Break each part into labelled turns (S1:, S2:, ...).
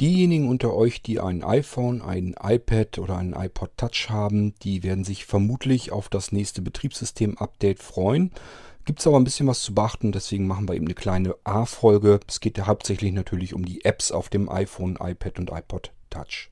S1: Diejenigen unter euch, die ein iPhone, ein iPad oder einen iPod Touch haben, die werden sich vermutlich auf das nächste Betriebssystem-Update freuen. Gibt es aber ein bisschen was zu beachten, deswegen machen wir eben eine kleine A-Folge. Es geht ja hauptsächlich natürlich um die Apps auf dem iPhone, iPad und iPod Touch.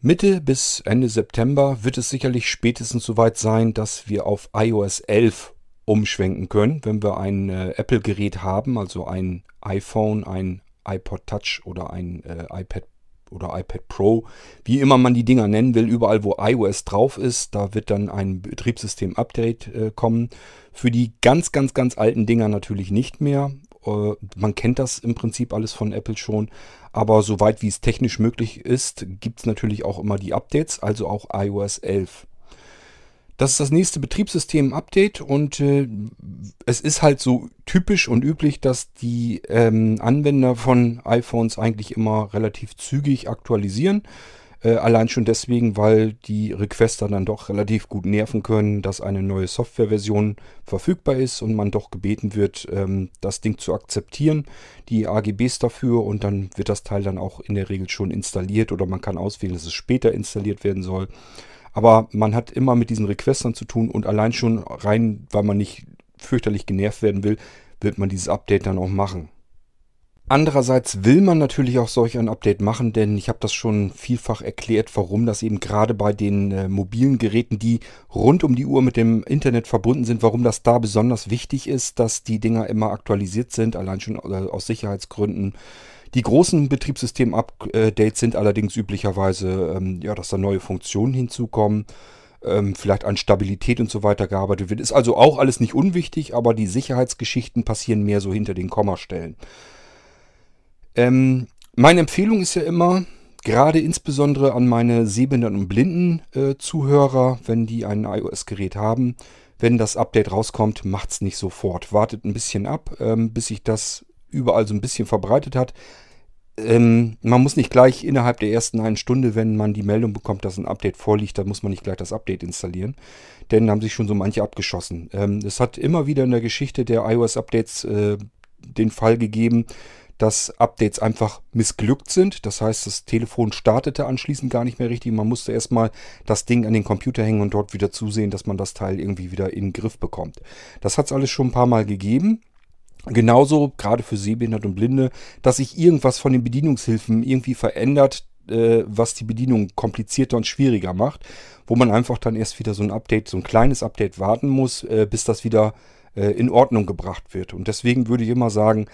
S1: Mitte bis Ende September wird es sicherlich spätestens soweit sein, dass wir auf iOS 11 umschwenken können, wenn wir ein äh, Apple-Gerät haben, also ein iPhone, ein iPod Touch oder ein äh, iPad oder iPad Pro, wie immer man die Dinger nennen will, überall wo iOS drauf ist, da wird dann ein Betriebssystem-Update äh, kommen. Für die ganz, ganz, ganz alten Dinger natürlich nicht mehr. Äh, man kennt das im Prinzip alles von Apple schon. Aber soweit wie es technisch möglich ist, gibt es natürlich auch immer die Updates, also auch iOS 11. Das ist das nächste Betriebssystem-Update und äh, es ist halt so typisch und üblich, dass die ähm, Anwender von iPhones eigentlich immer relativ zügig aktualisieren. Äh, allein schon deswegen, weil die Requester dann doch relativ gut nerven können, dass eine neue Softwareversion verfügbar ist und man doch gebeten wird, ähm, das Ding zu akzeptieren, die AGBs dafür und dann wird das Teil dann auch in der Regel schon installiert oder man kann auswählen, dass es später installiert werden soll. Aber man hat immer mit diesen Requestern zu tun und allein schon rein, weil man nicht fürchterlich genervt werden will, wird man dieses Update dann auch machen. Andererseits will man natürlich auch solch ein Update machen, denn ich habe das schon vielfach erklärt, warum das eben gerade bei den äh, mobilen Geräten, die rund um die Uhr mit dem Internet verbunden sind, warum das da besonders wichtig ist, dass die Dinger immer aktualisiert sind, allein schon äh, aus Sicherheitsgründen. Die großen Betriebssystem-Updates sind allerdings üblicherweise, ähm, ja, dass da neue Funktionen hinzukommen ähm, vielleicht an Stabilität und so weiter gearbeitet wird. Ist also auch alles nicht unwichtig, aber die Sicherheitsgeschichten passieren mehr so hinter den Kommastellen. Ähm, meine Empfehlung ist ja immer, gerade insbesondere an meine sehbehinderten und blinden äh, Zuhörer, wenn die ein iOS-Gerät haben, wenn das Update rauskommt, macht es nicht sofort. Wartet ein bisschen ab, ähm, bis sich das überall so ein bisschen verbreitet hat. Ähm, man muss nicht gleich innerhalb der ersten einen Stunde, wenn man die Meldung bekommt, dass ein Update vorliegt, dann muss man nicht gleich das Update installieren. Denn haben sich schon so manche abgeschossen. Ähm, es hat immer wieder in der Geschichte der iOS-Updates äh, den Fall gegeben, dass Updates einfach missglückt sind. Das heißt, das Telefon startete anschließend gar nicht mehr richtig. Man musste erstmal das Ding an den Computer hängen und dort wieder zusehen, dass man das Teil irgendwie wieder in den Griff bekommt. Das hat es alles schon ein paar Mal gegeben. Genauso, gerade für Sehbehinderte und Blinde, dass sich irgendwas von den Bedienungshilfen irgendwie verändert, äh, was die Bedienung komplizierter und schwieriger macht, wo man einfach dann erst wieder so ein Update, so ein kleines Update warten muss, äh, bis das wieder äh, in Ordnung gebracht wird. Und deswegen würde ich immer sagen,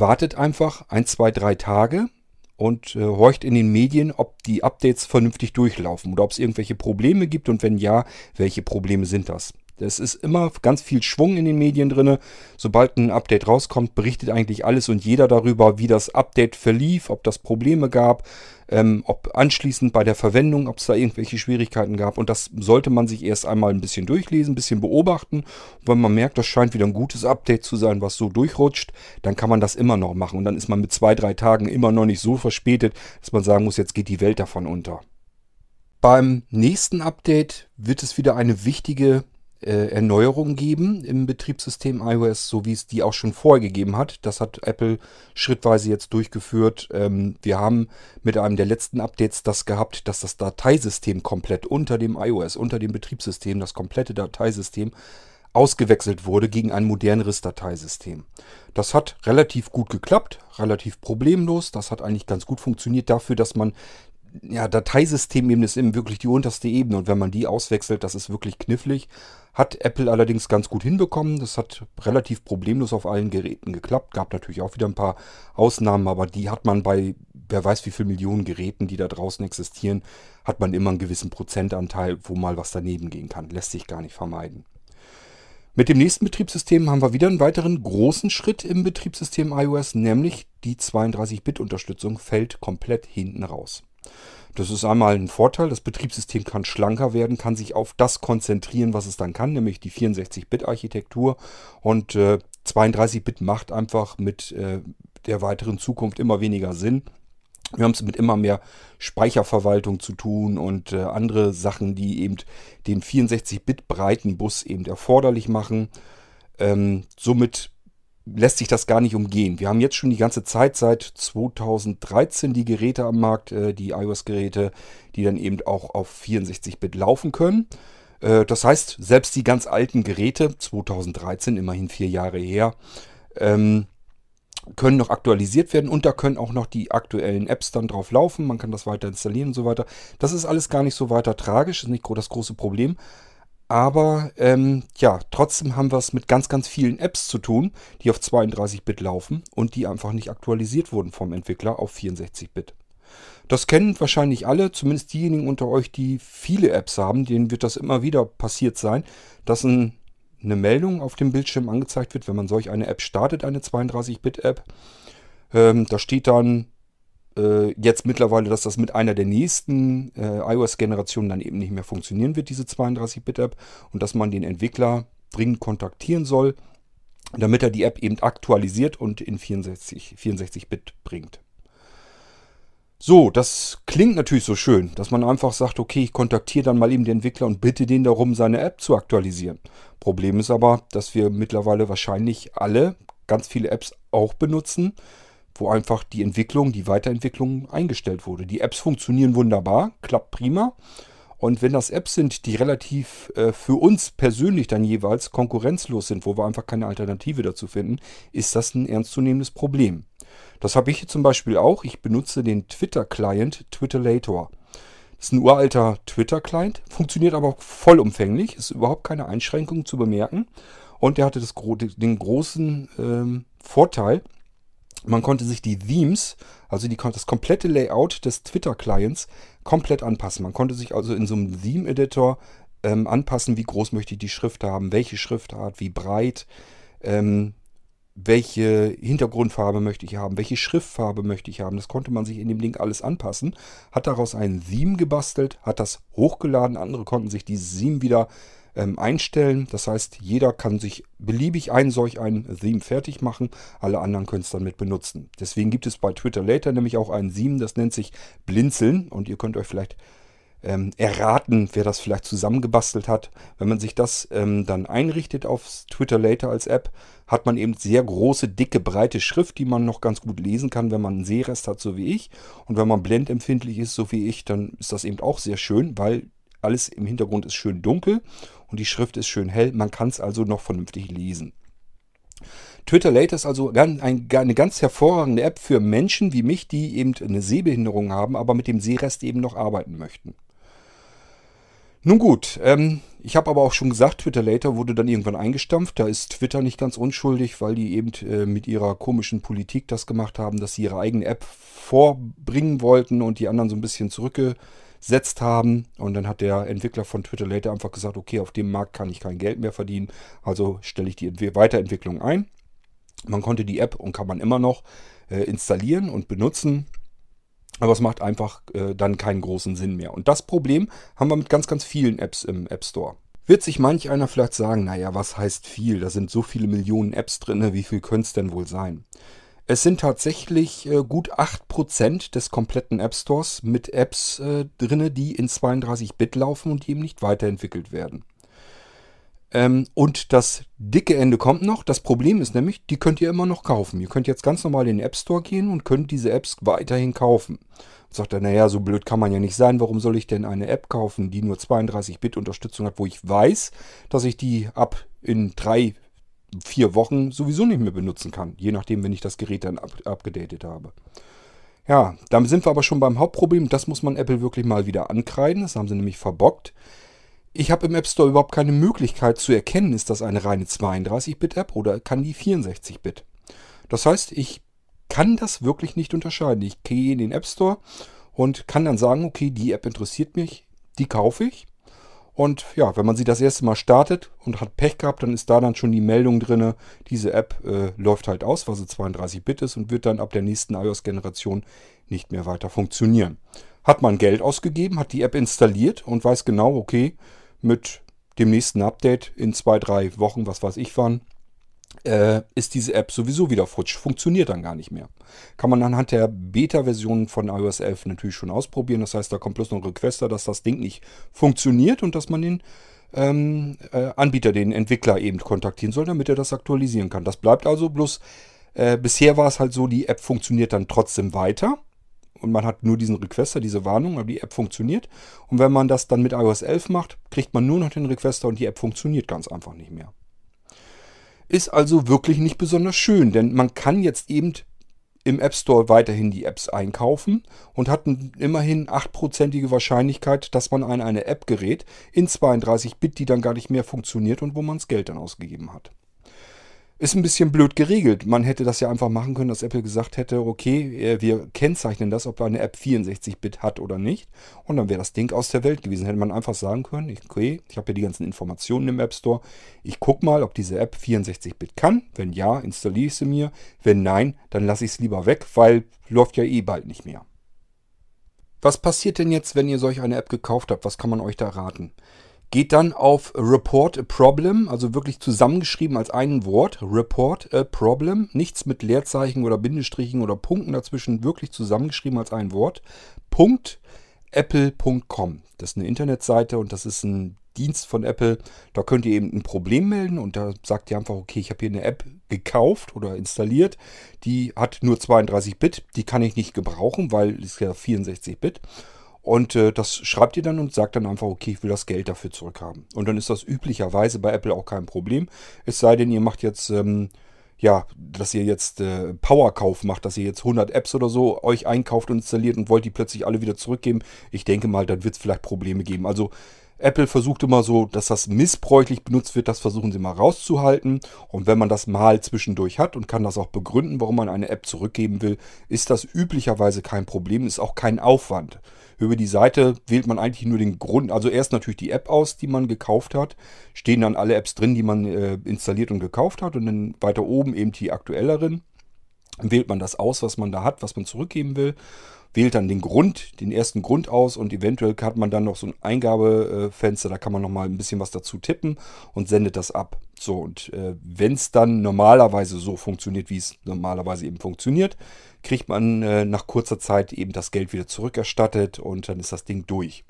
S1: wartet einfach ein, zwei, drei Tage und äh, horcht in den Medien, ob die Updates vernünftig durchlaufen oder ob es irgendwelche Probleme gibt und wenn ja, welche Probleme sind das. Es ist immer ganz viel Schwung in den Medien drin. Sobald ein Update rauskommt, berichtet eigentlich alles und jeder darüber, wie das Update verlief, ob das Probleme gab, ähm, ob anschließend bei der Verwendung, ob es da irgendwelche Schwierigkeiten gab. Und das sollte man sich erst einmal ein bisschen durchlesen, ein bisschen beobachten. Und wenn man merkt, das scheint wieder ein gutes Update zu sein, was so durchrutscht, dann kann man das immer noch machen. Und dann ist man mit zwei, drei Tagen immer noch nicht so verspätet, dass man sagen muss, jetzt geht die Welt davon unter. Beim nächsten Update wird es wieder eine wichtige äh, Erneuerungen geben im Betriebssystem iOS, so wie es die auch schon vorher gegeben hat. Das hat Apple schrittweise jetzt durchgeführt. Ähm, wir haben mit einem der letzten Updates das gehabt, dass das Dateisystem komplett unter dem iOS, unter dem Betriebssystem, das komplette Dateisystem ausgewechselt wurde gegen ein moderneres Dateisystem. Das hat relativ gut geklappt, relativ problemlos. Das hat eigentlich ganz gut funktioniert dafür, dass man ja, Dateisystemebene ist eben wirklich die unterste Ebene und wenn man die auswechselt, das ist wirklich knifflig. Hat Apple allerdings ganz gut hinbekommen. Das hat relativ problemlos auf allen Geräten geklappt. Gab natürlich auch wieder ein paar Ausnahmen, aber die hat man bei wer weiß wie viele Millionen Geräten, die da draußen existieren, hat man immer einen gewissen Prozentanteil, wo mal was daneben gehen kann. Lässt sich gar nicht vermeiden. Mit dem nächsten Betriebssystem haben wir wieder einen weiteren großen Schritt im Betriebssystem iOS, nämlich die 32-Bit-Unterstützung fällt komplett hinten raus. Das ist einmal ein Vorteil. Das Betriebssystem kann schlanker werden, kann sich auf das konzentrieren, was es dann kann, nämlich die 64-Bit-Architektur. Und äh, 32-Bit macht einfach mit äh, der weiteren Zukunft immer weniger Sinn. Wir haben es mit immer mehr Speicherverwaltung zu tun und äh, andere Sachen, die eben den 64-Bit breiten Bus eben erforderlich machen. Ähm, somit lässt sich das gar nicht umgehen. Wir haben jetzt schon die ganze Zeit seit 2013 die Geräte am Markt, äh, die iOS-Geräte, die dann eben auch auf 64-Bit laufen können. Äh, das heißt, selbst die ganz alten Geräte, 2013, immerhin vier Jahre her, ähm, können noch aktualisiert werden und da können auch noch die aktuellen Apps dann drauf laufen. Man kann das weiter installieren und so weiter. Das ist alles gar nicht so weiter tragisch, ist nicht das große Problem. Aber ähm, ja, trotzdem haben wir es mit ganz, ganz vielen Apps zu tun, die auf 32-Bit laufen und die einfach nicht aktualisiert wurden vom Entwickler auf 64-Bit. Das kennen wahrscheinlich alle, zumindest diejenigen unter euch, die viele Apps haben, denen wird das immer wieder passiert sein, dass ein eine Meldung auf dem Bildschirm angezeigt wird, wenn man solch eine App startet, eine 32-Bit-App. Ähm, da steht dann jetzt mittlerweile, dass das mit einer der nächsten äh, iOS-Generationen dann eben nicht mehr funktionieren wird, diese 32-Bit-App, und dass man den Entwickler dringend kontaktieren soll, damit er die App eben aktualisiert und in 64, 64-Bit bringt. So, das klingt natürlich so schön, dass man einfach sagt, okay, ich kontaktiere dann mal eben den Entwickler und bitte den darum, seine App zu aktualisieren. Problem ist aber, dass wir mittlerweile wahrscheinlich alle ganz viele Apps auch benutzen, wo einfach die Entwicklung, die Weiterentwicklung eingestellt wurde. Die Apps funktionieren wunderbar, klappt prima. Und wenn das Apps sind, die relativ äh, für uns persönlich dann jeweils konkurrenzlos sind, wo wir einfach keine Alternative dazu finden, ist das ein ernstzunehmendes Problem. Das habe ich hier zum Beispiel auch. Ich benutze den Twitter-Client Twitterlator. Das ist ein uralter Twitter-Client, funktioniert aber vollumfänglich, ist überhaupt keine Einschränkung zu bemerken. Und der hatte das, den großen ähm, Vorteil, man konnte sich die Themes, also die, das komplette Layout des Twitter-Clients, komplett anpassen. Man konnte sich also in so einem Theme-Editor ähm, anpassen, wie groß möchte ich die Schrift haben, welche Schriftart, wie breit, ähm, welche Hintergrundfarbe möchte ich haben, welche Schriftfarbe möchte ich haben. Das konnte man sich in dem Ding alles anpassen. Hat daraus ein Theme gebastelt, hat das hochgeladen. Andere konnten sich dieses Theme wieder ähm, einstellen. Das heißt, jeder kann sich beliebig ein solch ein Theme fertig machen. Alle anderen können es dann mit benutzen. Deswegen gibt es bei Twitter Later nämlich auch ein Theme, das nennt sich Blinzeln. Und ihr könnt euch vielleicht ähm, erraten, wer das vielleicht zusammengebastelt hat. Wenn man sich das ähm, dann einrichtet auf Twitter Later als App, hat man eben sehr große, dicke, breite Schrift, die man noch ganz gut lesen kann, wenn man einen Sehrest hat, so wie ich. Und wenn man blendempfindlich ist, so wie ich, dann ist das eben auch sehr schön, weil alles im Hintergrund ist schön dunkel und die Schrift ist schön hell. Man kann es also noch vernünftig lesen. Twitter Later ist also eine ganz hervorragende App für Menschen wie mich, die eben eine Sehbehinderung haben, aber mit dem Sehrest eben noch arbeiten möchten. Nun gut, ähm, ich habe aber auch schon gesagt, Twitter Later wurde dann irgendwann eingestampft. Da ist Twitter nicht ganz unschuldig, weil die eben äh, mit ihrer komischen Politik das gemacht haben, dass sie ihre eigene App vorbringen wollten und die anderen so ein bisschen zurückgesetzt haben. Und dann hat der Entwickler von Twitter Later einfach gesagt, okay, auf dem Markt kann ich kein Geld mehr verdienen, also stelle ich die Weiterentwicklung ein. Man konnte die App und kann man immer noch äh, installieren und benutzen. Aber es macht einfach äh, dann keinen großen Sinn mehr. Und das Problem haben wir mit ganz, ganz vielen Apps im App Store. Wird sich manch einer vielleicht sagen, naja, was heißt viel? Da sind so viele Millionen Apps drin, wie viel könnte es denn wohl sein? Es sind tatsächlich äh, gut 8% des kompletten App Stores mit Apps äh, drin, die in 32-Bit laufen und die eben nicht weiterentwickelt werden. Ähm, und das dicke Ende kommt noch. Das Problem ist nämlich, die könnt ihr immer noch kaufen. Ihr könnt jetzt ganz normal in den App Store gehen und könnt diese Apps weiterhin kaufen. Sagt er, naja, so blöd kann man ja nicht sein. Warum soll ich denn eine App kaufen, die nur 32-Bit-Unterstützung hat, wo ich weiß, dass ich die ab in drei, vier Wochen sowieso nicht mehr benutzen kann. Je nachdem, wenn ich das Gerät dann up abgedatet habe. Ja, damit sind wir aber schon beim Hauptproblem. Das muss man Apple wirklich mal wieder ankreiden. Das haben sie nämlich verbockt. Ich habe im App Store überhaupt keine Möglichkeit zu erkennen, ist das eine reine 32-Bit-App oder kann die 64-Bit. Das heißt, ich kann das wirklich nicht unterscheiden. Ich gehe in den App Store und kann dann sagen, okay, die App interessiert mich, die kaufe ich. Und ja, wenn man sie das erste Mal startet und hat Pech gehabt, dann ist da dann schon die Meldung drin, diese App äh, läuft halt aus, weil sie 32-Bit ist und wird dann ab der nächsten iOS-Generation nicht mehr weiter funktionieren. Hat man Geld ausgegeben, hat die App installiert und weiß genau, okay, mit dem nächsten Update in zwei, drei Wochen, was weiß ich wann, äh, ist diese App sowieso wieder futsch, funktioniert dann gar nicht mehr. Kann man anhand der Beta-Version von iOS 11 natürlich schon ausprobieren. Das heißt, da kommt bloß noch ein Requester, dass das Ding nicht funktioniert und dass man den ähm, äh, Anbieter, den Entwickler eben kontaktieren soll, damit er das aktualisieren kann. Das bleibt also bloß, äh, bisher war es halt so, die App funktioniert dann trotzdem weiter und man hat nur diesen Requester, diese Warnung, aber die App funktioniert. Und wenn man das dann mit iOS 11 macht, kriegt man nur noch den Requester und die App funktioniert ganz einfach nicht mehr. Ist also wirklich nicht besonders schön, denn man kann jetzt eben im App Store weiterhin die Apps einkaufen und hat immerhin 8%ige Wahrscheinlichkeit, dass man an eine App gerät in 32-Bit, die dann gar nicht mehr funktioniert und wo man das Geld dann ausgegeben hat. Ist ein bisschen blöd geregelt. Man hätte das ja einfach machen können, dass Apple gesagt hätte, okay, äh, wir kennzeichnen das, ob eine App 64-Bit hat oder nicht. Und dann wäre das Ding aus der Welt gewesen. Hätte man einfach sagen können, okay, ich habe ja die ganzen Informationen im App Store. Ich gucke mal, ob diese App 64-Bit kann. Wenn ja, installiere ich sie mir. Wenn nein, dann lasse ich es lieber weg, weil läuft ja eh bald nicht mehr. Was passiert denn jetzt, wenn ihr solch eine App gekauft habt? Was kann man euch da raten? Geht dann auf Report a Problem, also wirklich zusammengeschrieben als ein Wort. Report a Problem. Nichts mit Leerzeichen oder Bindestrichen oder Punkten dazwischen, wirklich zusammengeschrieben als ein Wort. Punkt apple.com. Das ist eine Internetseite und das ist ein Dienst von Apple. Da könnt ihr eben ein Problem melden und da sagt ihr einfach, okay, ich habe hier eine App gekauft oder installiert. Die hat nur 32 Bit, die kann ich nicht gebrauchen, weil es ja 64 Bit. Und äh, das schreibt ihr dann und sagt dann einfach, okay, ich will das Geld dafür zurückhaben. Und dann ist das üblicherweise bei Apple auch kein Problem. Es sei denn, ihr macht jetzt, ähm, ja, dass ihr jetzt äh, Powerkauf macht, dass ihr jetzt 100 Apps oder so euch einkauft und installiert und wollt die plötzlich alle wieder zurückgeben. Ich denke mal, dann wird es vielleicht Probleme geben. Also Apple versucht immer so, dass das missbräuchlich benutzt wird, das versuchen sie mal rauszuhalten. Und wenn man das mal zwischendurch hat und kann das auch begründen, warum man eine App zurückgeben will, ist das üblicherweise kein Problem, ist auch kein Aufwand. Über die Seite wählt man eigentlich nur den Grund, also erst natürlich die App aus, die man gekauft hat. Stehen dann alle Apps drin, die man äh, installiert und gekauft hat. Und dann weiter oben eben die aktuelleren. Wählt man das aus, was man da hat, was man zurückgeben will wählt dann den Grund, den ersten Grund aus und eventuell hat man dann noch so ein Eingabefenster, da kann man nochmal ein bisschen was dazu tippen und sendet das ab. So, und äh, wenn es dann normalerweise so funktioniert, wie es normalerweise eben funktioniert, kriegt man äh, nach kurzer Zeit eben das Geld wieder zurückerstattet und dann ist das Ding durch.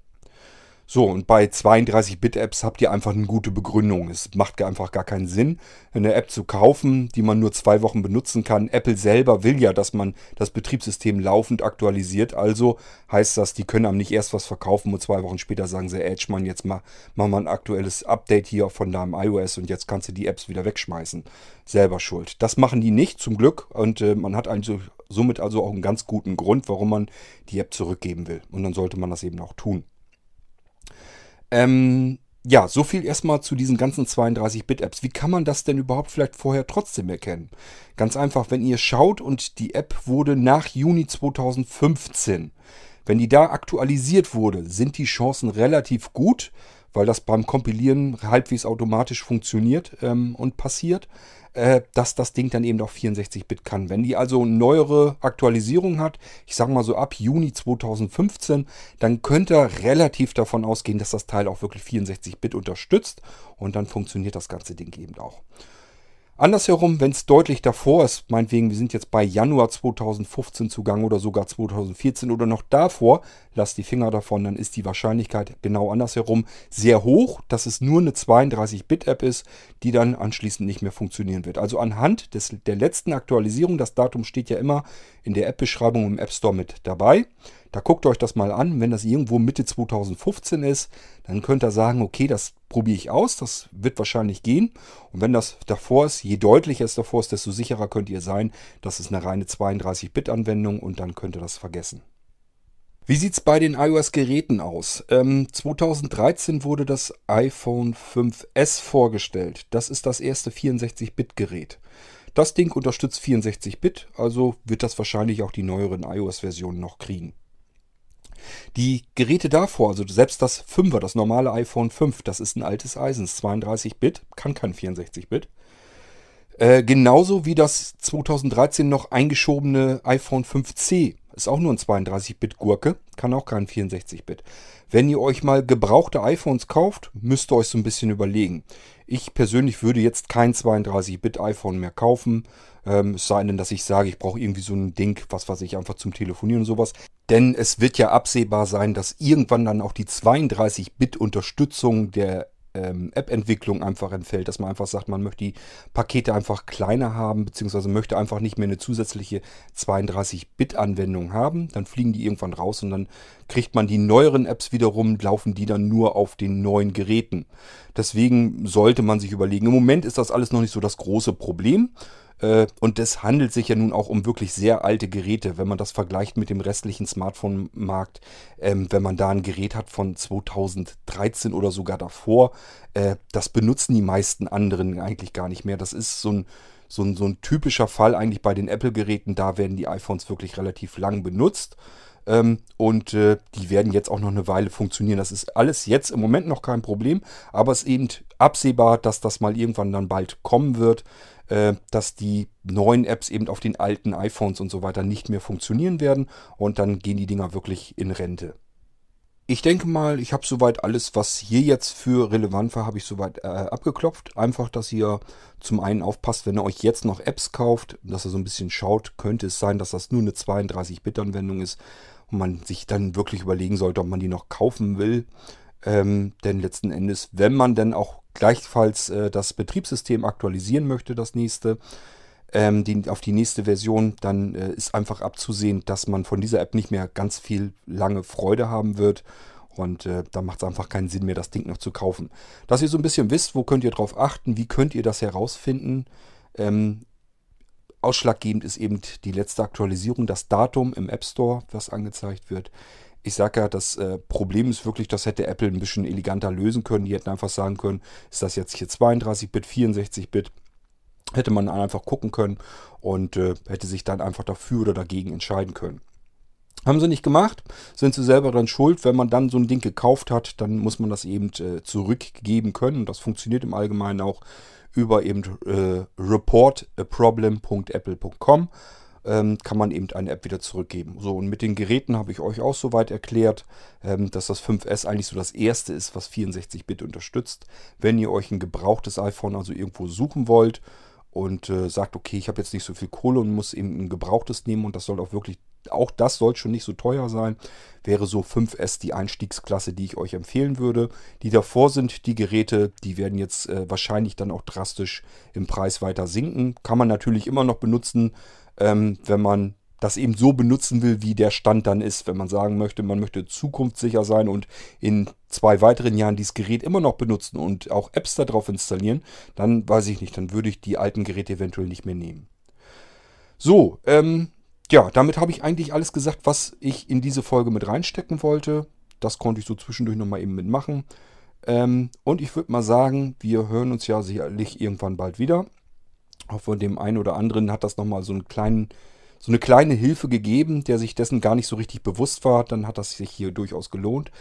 S1: So, und bei 32-Bit-Apps habt ihr einfach eine gute Begründung. Es macht einfach gar keinen Sinn, eine App zu kaufen, die man nur zwei Wochen benutzen kann. Apple selber will ja, dass man das Betriebssystem laufend aktualisiert. Also heißt das, die können einem nicht erst was verkaufen und zwei Wochen später sagen sie, Edge, man, jetzt mal, machen wir ein aktuelles Update hier von deinem iOS und jetzt kannst du die Apps wieder wegschmeißen. Selber schuld. Das machen die nicht, zum Glück. Und äh, man hat also, somit also auch einen ganz guten Grund, warum man die App zurückgeben will. Und dann sollte man das eben auch tun. Ähm, ja, so viel erstmal zu diesen ganzen 32-Bit-Apps. Wie kann man das denn überhaupt vielleicht vorher trotzdem erkennen? Ganz einfach, wenn ihr schaut und die App wurde nach Juni 2015, wenn die da aktualisiert wurde, sind die Chancen relativ gut, weil das beim Kompilieren halbwegs automatisch funktioniert ähm, und passiert äh, dass das Ding dann eben auch 64-Bit kann. Wenn die also neuere Aktualisierung hat, ich sage mal so ab Juni 2015, dann könnt ihr relativ davon ausgehen, dass das Teil auch wirklich 64-Bit unterstützt und dann funktioniert das ganze Ding eben auch. Andersherum, wenn es deutlich davor ist, meinetwegen, wir sind jetzt bei Januar 2015 zugange oder sogar 2014 oder noch davor, lasst die Finger davon, dann ist die Wahrscheinlichkeit genau andersherum sehr hoch, dass es nur eine 32-Bit-App ist, die dann anschließend nicht mehr funktionieren wird. Also anhand des, der letzten Aktualisierung, das Datum steht ja immer in der App-Beschreibung im App Store mit dabei. Da guckt euch das mal an. Wenn das irgendwo Mitte 2015 ist, dann könnt ihr sagen, okay, das probiere ich aus, das wird wahrscheinlich gehen. Und wenn das davor ist, je deutlicher es davor ist, desto sicherer könnt ihr sein, das ist eine reine 32-Bit-Anwendung und dann könnt ihr das vergessen. Wie sieht es bei den iOS-Geräten aus? Ähm, 2013 wurde das iPhone 5S vorgestellt. Das ist das erste 64-Bit-Gerät. Das Ding unterstützt 64-Bit, also wird das wahrscheinlich auch die neueren iOS-Versionen noch kriegen. Die Geräte davor, also selbst das 5er, das normale iPhone 5, das ist ein altes Eisen, 32-Bit, kann kein 64-Bit. Äh, genauso wie das 2013 noch eingeschobene iPhone 5C Ist auch nur ein 32-Bit-Gurke, kann auch kein 64-Bit. Wenn ihr euch mal gebrauchte iPhones kauft, müsst ihr euch so ein bisschen überlegen. Ich persönlich würde jetzt kein 32-Bit-iPhone mehr kaufen. Ähm, es sei denn, dass ich sage, ich brauche irgendwie so ein Ding, was weiß ich, einfach zum Telefonieren und sowas. Denn es wird ja absehbar sein, dass irgendwann dann auch die 32-Bit-Unterstützung der ähm, App-Entwicklung einfach entfällt, dass man einfach sagt, man möchte die Pakete einfach kleiner haben, beziehungsweise möchte einfach nicht mehr eine zusätzliche 32-Bit-Anwendung haben. Dann fliegen die irgendwann raus und dann kriegt man die neueren Apps wiederum, laufen die dann nur auf den neuen Geräten. Deswegen sollte man sich überlegen, im Moment ist das alles noch nicht so das große Problem. Äh, und es handelt sich ja nun auch um wirklich sehr alte Geräte, wenn man das vergleicht mit dem restlichen Smartphone-Markt. Ähm, wenn man da ein Gerät hat von 2013 oder sogar davor, äh, das benutzen die meisten anderen eigentlich gar nicht mehr. Das ist so ein, so ein, so ein typischer Fall eigentlich bei den Apple-Geräten. Da werden die iPhones wirklich relativ lang benutzt. Ähm, und äh, die werden jetzt auch noch eine Weile funktionieren. Das ist alles jetzt im Moment noch kein Problem, aber es ist eben absehbar, dass das mal irgendwann dann bald kommen wird äh, dass die neuen Apps eben auf den alten iPhones und so weiter nicht mehr funktionieren werden und dann gehen die Dinger wirklich in Rente. Ich denke mal, ich habe soweit alles, was hier jetzt für relevant war, habe ich soweit äh, abgeklopft. Einfach, dass ihr zum einen aufpasst, wenn ihr euch jetzt noch Apps kauft, dass ihr so ein bisschen schaut, könnte es sein, dass das nur eine 32-Bit-Anwendung ist und man sich dann wirklich überlegen sollte, ob man die noch kaufen will. Ähm, denn letzten Endes, wenn man dann auch gleichfalls äh, das Betriebssystem aktualisieren möchte, das nächste, ähm, die, auf die nächste Version, dann äh, ist einfach abzusehen, dass man von dieser App nicht mehr ganz viel lange Freude haben wird. Und äh, da macht es einfach keinen Sinn mehr, das Ding noch zu kaufen. Dass ihr so ein bisschen wisst, wo könnt ihr drauf achten, wie könnt ihr das herausfinden. Ähm, ausschlaggebend ist eben die letzte Aktualisierung, das Datum im App Store, was angezeigt wird ich sage ja, das äh, Problem ist wirklich, das hätte Apple ein bisschen eleganter lösen können. Die hätten einfach sagen können, ist das jetzt hier 32-Bit, 64-Bit? Hätte man einfach gucken können und äh, hätte sich dann einfach dafür oder dagegen entscheiden können. Haben sie nicht gemacht, sind sie selber dann schuld. Wenn man dann so ein Ding gekauft hat, dann muss man das eben äh, zurückgeben können. Und das funktioniert im Allgemeinen auch über eben äh, reportaproblem.apple.com ähm, kann man eben eine App wieder zurückgeben. So, und mit den Geräten habe ich euch auch soweit erklärt, ähm, dass das 5S eigentlich so das erste ist, was 64-Bit unterstützt. Wenn ihr euch ein gebrauchtes iPhone also irgendwo suchen wollt und äh, sagt, okay, ich habe jetzt nicht so viel Kohle und muss eben ein gebrauchtes nehmen und das soll auch wirklich, auch das soll schon nicht so teuer sein, wäre so 5S die Einstiegsklasse, die ich euch empfehlen würde. Die davor sind, die Geräte, die werden jetzt äh, wahrscheinlich dann auch drastisch im Preis weiter sinken. Kann man natürlich immer noch benutzen, ähm, wenn man das eben so benutzen will, wie der Stand dann ist. Wenn man sagen möchte, man möchte zukunftssicher sein und in zwei weiteren Jahren dieses Gerät immer noch benutzen und auch Apps darauf installieren, dann weiß ich nicht, dann würde ich die alten Geräte eventuell nicht mehr nehmen. So, ähm, ja, damit habe ich eigentlich alles gesagt, was ich in diese Folge mit reinstecken wollte. Das konnte ich so zwischendurch nochmal eben mitmachen. Ähm, und ich würde mal sagen, wir hören uns ja sicherlich irgendwann bald wieder. Auch von dem einen oder anderen hat das nochmal so einen kleinen, so eine kleine Hilfe gegeben, der sich dessen gar nicht so richtig bewusst war. Dann hat das sich hier durchaus gelohnt.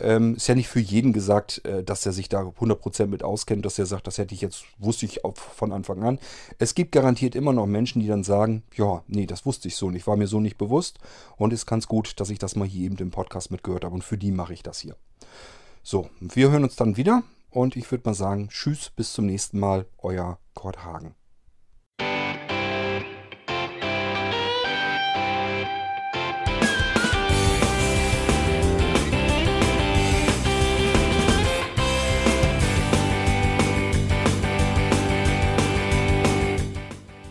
S1: Ähm, ist ja nicht für jeden gesagt, äh, dass er sich da 100% mit auskennt, dass er sagt, das hätte ich jetzt, wusste ich auch von Anfang an. Es gibt garantiert immer noch Menschen, die dann sagen, ja, nee, das wusste ich so nicht, war mir so nicht bewusst. Und ist ganz gut, dass ich das mal hier eben im Podcast mitgehört habe. Und für die mache ich das hier. So, wir hören uns dann wieder. Und ich würde mal sagen, tschüss, bis zum nächsten Mal, euer Kurt Hagen.